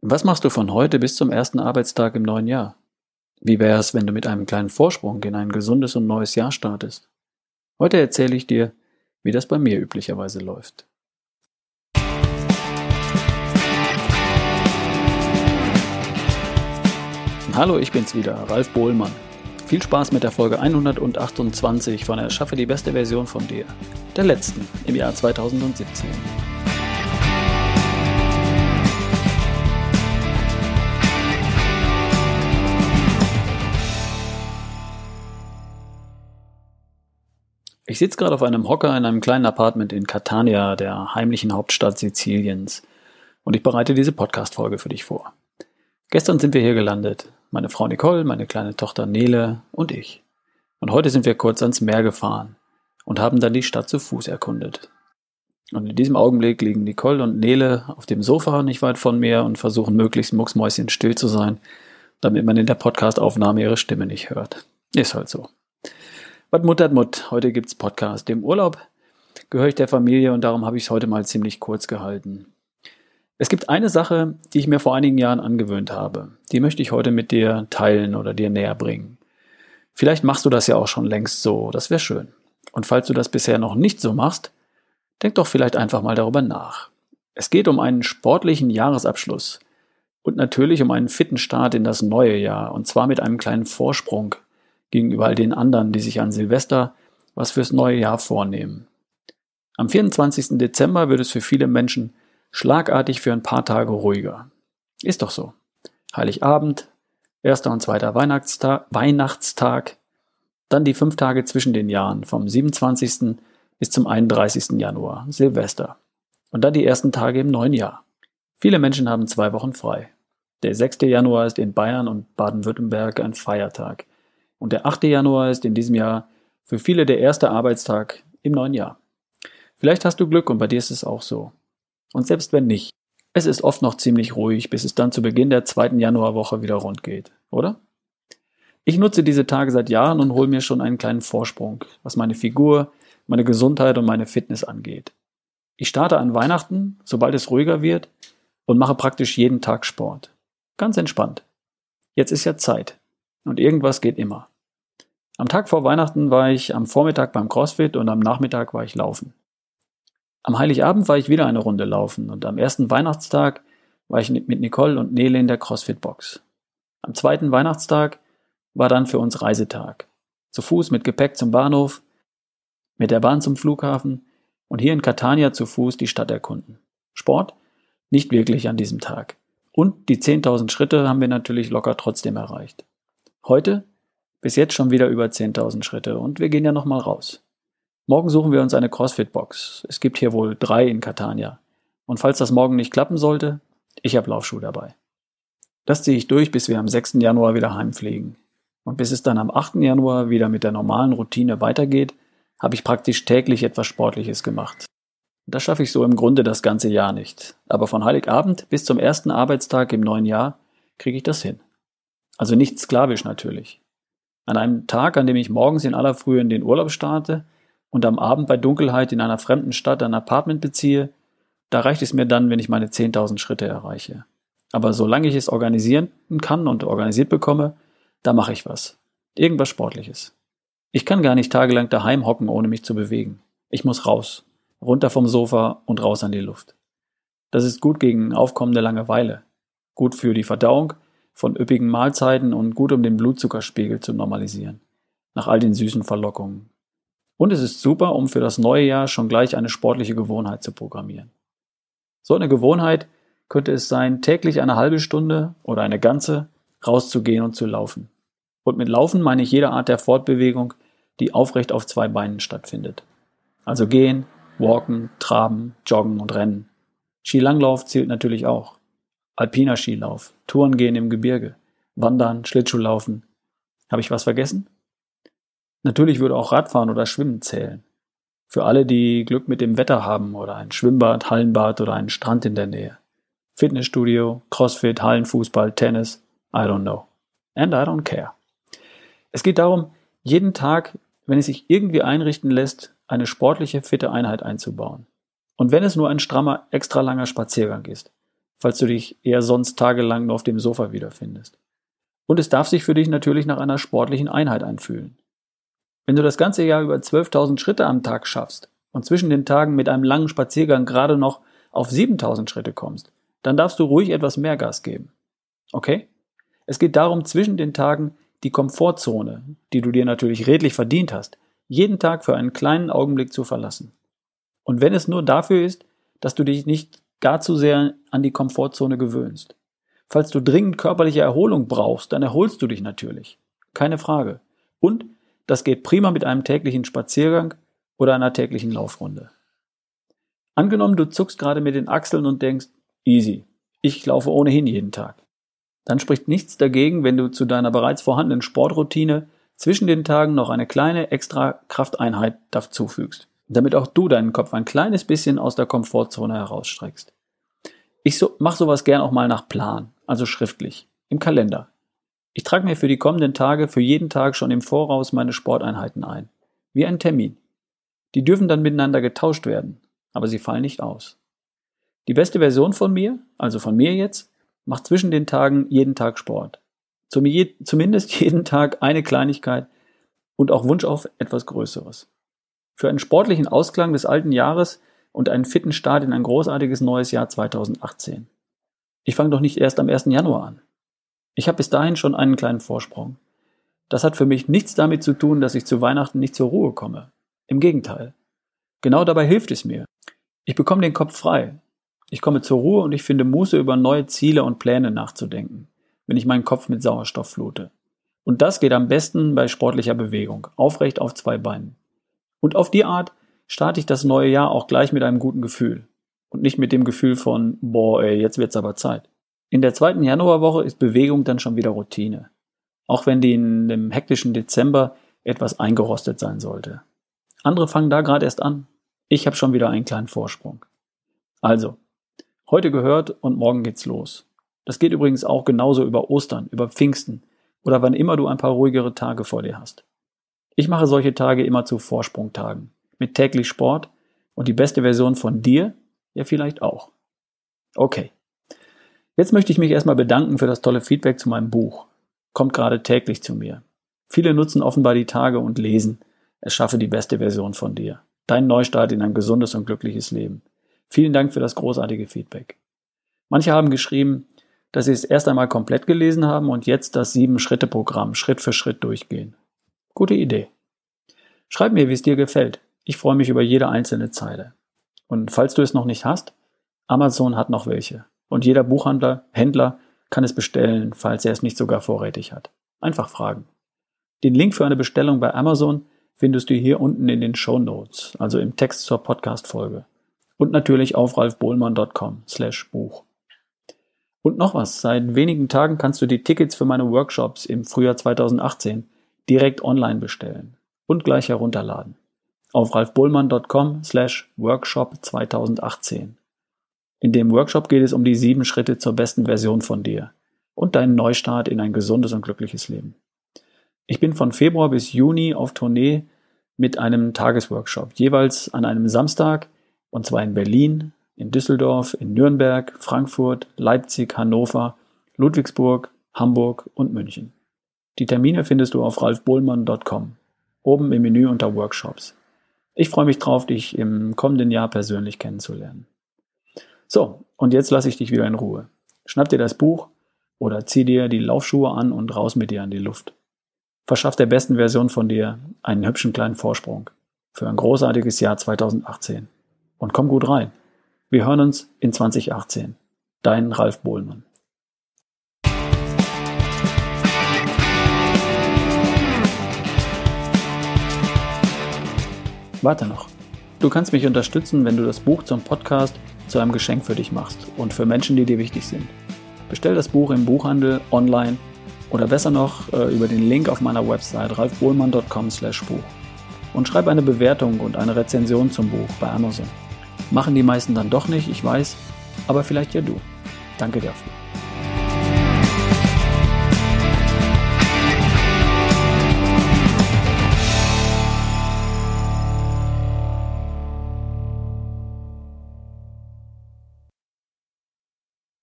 Was machst du von heute bis zum ersten Arbeitstag im neuen Jahr? Wie wäre es, wenn du mit einem kleinen Vorsprung in ein gesundes und neues Jahr startest? Heute erzähle ich dir, wie das bei mir üblicherweise läuft. Hallo, ich bin's wieder, Ralf Bohlmann. Viel Spaß mit der Folge 128 von Erschaffe die beste Version von dir, der letzten im Jahr 2017. Ich sitze gerade auf einem Hocker in einem kleinen Apartment in Catania, der heimlichen Hauptstadt Siziliens, und ich bereite diese Podcast-Folge für dich vor. Gestern sind wir hier gelandet. Meine Frau Nicole, meine kleine Tochter Nele und ich. Und heute sind wir kurz ans Meer gefahren und haben dann die Stadt zu Fuß erkundet. Und in diesem Augenblick liegen Nicole und Nele auf dem Sofa nicht weit von mir und versuchen möglichst mucksmäuschen still zu sein, damit man in der Podcast-Aufnahme ihre Stimme nicht hört. Ist halt so. Was muttert Mut? Heute gibt's Podcast. Im Urlaub gehöre ich der Familie und darum habe ich es heute mal ziemlich kurz gehalten. Es gibt eine Sache, die ich mir vor einigen Jahren angewöhnt habe. Die möchte ich heute mit dir teilen oder dir näher bringen. Vielleicht machst du das ja auch schon längst so. Das wäre schön. Und falls du das bisher noch nicht so machst, denk doch vielleicht einfach mal darüber nach. Es geht um einen sportlichen Jahresabschluss und natürlich um einen fitten Start in das neue Jahr und zwar mit einem kleinen Vorsprung gegenüber all den anderen, die sich an Silvester was fürs neue Jahr vornehmen. Am 24. Dezember wird es für viele Menschen schlagartig für ein paar Tage ruhiger. Ist doch so. Heiligabend, erster und zweiter Weihnachtstag, Weihnachtstag, dann die fünf Tage zwischen den Jahren, vom 27. bis zum 31. Januar, Silvester. Und dann die ersten Tage im neuen Jahr. Viele Menschen haben zwei Wochen frei. Der 6. Januar ist in Bayern und Baden-Württemberg ein Feiertag. Und der 8. Januar ist in diesem Jahr für viele der erste Arbeitstag im neuen Jahr. Vielleicht hast du Glück und bei dir ist es auch so. Und selbst wenn nicht, es ist oft noch ziemlich ruhig, bis es dann zu Beginn der zweiten Januarwoche wieder rund geht, oder? Ich nutze diese Tage seit Jahren und hole mir schon einen kleinen Vorsprung, was meine Figur, meine Gesundheit und meine Fitness angeht. Ich starte an Weihnachten, sobald es ruhiger wird, und mache praktisch jeden Tag Sport. Ganz entspannt. Jetzt ist ja Zeit. Und irgendwas geht immer. Am Tag vor Weihnachten war ich am Vormittag beim CrossFit und am Nachmittag war ich laufen. Am Heiligabend war ich wieder eine Runde laufen und am ersten Weihnachtstag war ich mit Nicole und Nele in der CrossFit-Box. Am zweiten Weihnachtstag war dann für uns Reisetag. Zu Fuß mit Gepäck zum Bahnhof, mit der Bahn zum Flughafen und hier in Catania zu Fuß die Stadt erkunden. Sport? Nicht wirklich an diesem Tag. Und die 10.000 Schritte haben wir natürlich locker trotzdem erreicht. Heute bis jetzt schon wieder über 10.000 Schritte und wir gehen ja nochmal raus. Morgen suchen wir uns eine CrossFit-Box. Es gibt hier wohl drei in Catania. Und falls das morgen nicht klappen sollte, ich habe Laufschuhe dabei. Das ziehe ich durch, bis wir am 6. Januar wieder heimfliegen. Und bis es dann am 8. Januar wieder mit der normalen Routine weitergeht, habe ich praktisch täglich etwas Sportliches gemacht. Das schaffe ich so im Grunde das ganze Jahr nicht. Aber von Heiligabend bis zum ersten Arbeitstag im neuen Jahr kriege ich das hin. Also nicht sklavisch natürlich. An einem Tag, an dem ich morgens in aller Frühe in den Urlaub starte und am Abend bei Dunkelheit in einer fremden Stadt ein Apartment beziehe, da reicht es mir dann, wenn ich meine 10.000 Schritte erreiche. Aber solange ich es organisieren kann und organisiert bekomme, da mache ich was. Irgendwas Sportliches. Ich kann gar nicht tagelang daheim hocken, ohne mich zu bewegen. Ich muss raus. Runter vom Sofa und raus an die Luft. Das ist gut gegen aufkommende Langeweile. Gut für die Verdauung von üppigen Mahlzeiten und gut um den Blutzuckerspiegel zu normalisieren. Nach all den süßen Verlockungen. Und es ist super, um für das neue Jahr schon gleich eine sportliche Gewohnheit zu programmieren. So eine Gewohnheit könnte es sein, täglich eine halbe Stunde oder eine ganze rauszugehen und zu laufen. Und mit Laufen meine ich jede Art der Fortbewegung, die aufrecht auf zwei Beinen stattfindet. Also gehen, walken, traben, joggen und rennen. Skilanglauf zählt natürlich auch alpiner Skilauf, Touren gehen im Gebirge, Wandern, Schlittschuhlaufen. Habe ich was vergessen? Natürlich würde auch Radfahren oder Schwimmen zählen. Für alle, die Glück mit dem Wetter haben oder ein Schwimmbad, Hallenbad oder einen Strand in der Nähe. Fitnessstudio, Crossfit, Hallenfußball, Tennis, I don't know. And I don't care. Es geht darum, jeden Tag, wenn es sich irgendwie einrichten lässt, eine sportliche, fitte Einheit einzubauen. Und wenn es nur ein strammer, extra langer Spaziergang ist. Falls du dich eher sonst tagelang nur auf dem Sofa wiederfindest. Und es darf sich für dich natürlich nach einer sportlichen Einheit anfühlen. Wenn du das ganze Jahr über 12.000 Schritte am Tag schaffst und zwischen den Tagen mit einem langen Spaziergang gerade noch auf 7.000 Schritte kommst, dann darfst du ruhig etwas mehr Gas geben. Okay? Es geht darum, zwischen den Tagen die Komfortzone, die du dir natürlich redlich verdient hast, jeden Tag für einen kleinen Augenblick zu verlassen. Und wenn es nur dafür ist, dass du dich nicht gar zu sehr an die Komfortzone gewöhnst. Falls du dringend körperliche Erholung brauchst, dann erholst du dich natürlich. Keine Frage. Und das geht prima mit einem täglichen Spaziergang oder einer täglichen Laufrunde. Angenommen, du zuckst gerade mit den Achseln und denkst, easy, ich laufe ohnehin jeden Tag. Dann spricht nichts dagegen, wenn du zu deiner bereits vorhandenen Sportroutine zwischen den Tagen noch eine kleine extra Krafteinheit dazufügst, damit auch du deinen Kopf ein kleines bisschen aus der Komfortzone herausstreckst. Ich so, mache sowas gern auch mal nach Plan, also schriftlich, im Kalender. Ich trage mir für die kommenden Tage für jeden Tag schon im Voraus meine Sporteinheiten ein, wie ein Termin. Die dürfen dann miteinander getauscht werden, aber sie fallen nicht aus. Die beste Version von mir, also von mir jetzt, macht zwischen den Tagen jeden Tag Sport. Zumindest jeden Tag eine Kleinigkeit und auch Wunsch auf etwas Größeres. Für einen sportlichen Ausklang des alten Jahres und einen fitten Start in ein großartiges neues Jahr 2018. Ich fange doch nicht erst am 1. Januar an. Ich habe bis dahin schon einen kleinen Vorsprung. Das hat für mich nichts damit zu tun, dass ich zu Weihnachten nicht zur Ruhe komme. Im Gegenteil. Genau dabei hilft es mir. Ich bekomme den Kopf frei. Ich komme zur Ruhe und ich finde Muße, über neue Ziele und Pläne nachzudenken, wenn ich meinen Kopf mit Sauerstoff flute. Und das geht am besten bei sportlicher Bewegung, aufrecht auf zwei Beinen. Und auf die Art starte ich das neue Jahr auch gleich mit einem guten Gefühl. Und nicht mit dem Gefühl von, boah, ey, jetzt wird's aber Zeit. In der zweiten Januarwoche ist Bewegung dann schon wieder Routine. Auch wenn die in dem hektischen Dezember etwas eingerostet sein sollte. Andere fangen da gerade erst an. Ich habe schon wieder einen kleinen Vorsprung. Also, heute gehört und morgen geht's los. Das geht übrigens auch genauso über Ostern, über Pfingsten oder wann immer du ein paar ruhigere Tage vor dir hast. Ich mache solche Tage immer zu Vorsprungtagen, mit täglich Sport und die beste Version von dir ja vielleicht auch. Okay. Jetzt möchte ich mich erstmal bedanken für das tolle Feedback zu meinem Buch. Kommt gerade täglich zu mir. Viele nutzen offenbar die Tage und lesen. Es schaffe die beste Version von dir. Dein Neustart in ein gesundes und glückliches Leben. Vielen Dank für das großartige Feedback. Manche haben geschrieben, dass sie es erst einmal komplett gelesen haben und jetzt das Sieben-Schritte-Programm Schritt für Schritt durchgehen. Gute Idee. Schreib mir, wie es dir gefällt. Ich freue mich über jede einzelne Zeile. Und falls du es noch nicht hast, Amazon hat noch welche. Und jeder Buchhandler, Händler kann es bestellen, falls er es nicht sogar vorrätig hat. Einfach fragen. Den Link für eine Bestellung bei Amazon findest du hier unten in den Show Notes, also im Text zur Podcast-Folge. Und natürlich auf ralfbohlmann.com slash Buch. Und noch was, seit wenigen Tagen kannst du die Tickets für meine Workshops im Frühjahr 2018 direkt online bestellen und gleich herunterladen. Auf ralfbohlmann.com slash Workshop 2018. In dem Workshop geht es um die sieben Schritte zur besten Version von dir und deinen Neustart in ein gesundes und glückliches Leben. Ich bin von Februar bis Juni auf Tournee mit einem Tagesworkshop, jeweils an einem Samstag, und zwar in Berlin, in Düsseldorf, in Nürnberg, Frankfurt, Leipzig, Hannover, Ludwigsburg, Hamburg und München. Die Termine findest du auf ralfbohlmann.com, oben im Menü unter Workshops. Ich freue mich drauf, dich im kommenden Jahr persönlich kennenzulernen. So, und jetzt lasse ich dich wieder in Ruhe. Schnapp dir das Buch oder zieh dir die Laufschuhe an und raus mit dir an die Luft. Verschaff der besten Version von dir einen hübschen kleinen Vorsprung für ein großartiges Jahr 2018. Und komm gut rein. Wir hören uns in 2018. Dein Ralf Bohlmann. Warte noch. Du kannst mich unterstützen, wenn du das Buch zum Podcast zu einem Geschenk für dich machst und für Menschen, die dir wichtig sind. Bestell das Buch im Buchhandel, online oder besser noch äh, über den Link auf meiner Website ralfbohlmann.com/buch und schreib eine Bewertung und eine Rezension zum Buch bei Amazon. Machen die meisten dann doch nicht, ich weiß, aber vielleicht ja du. Danke dafür.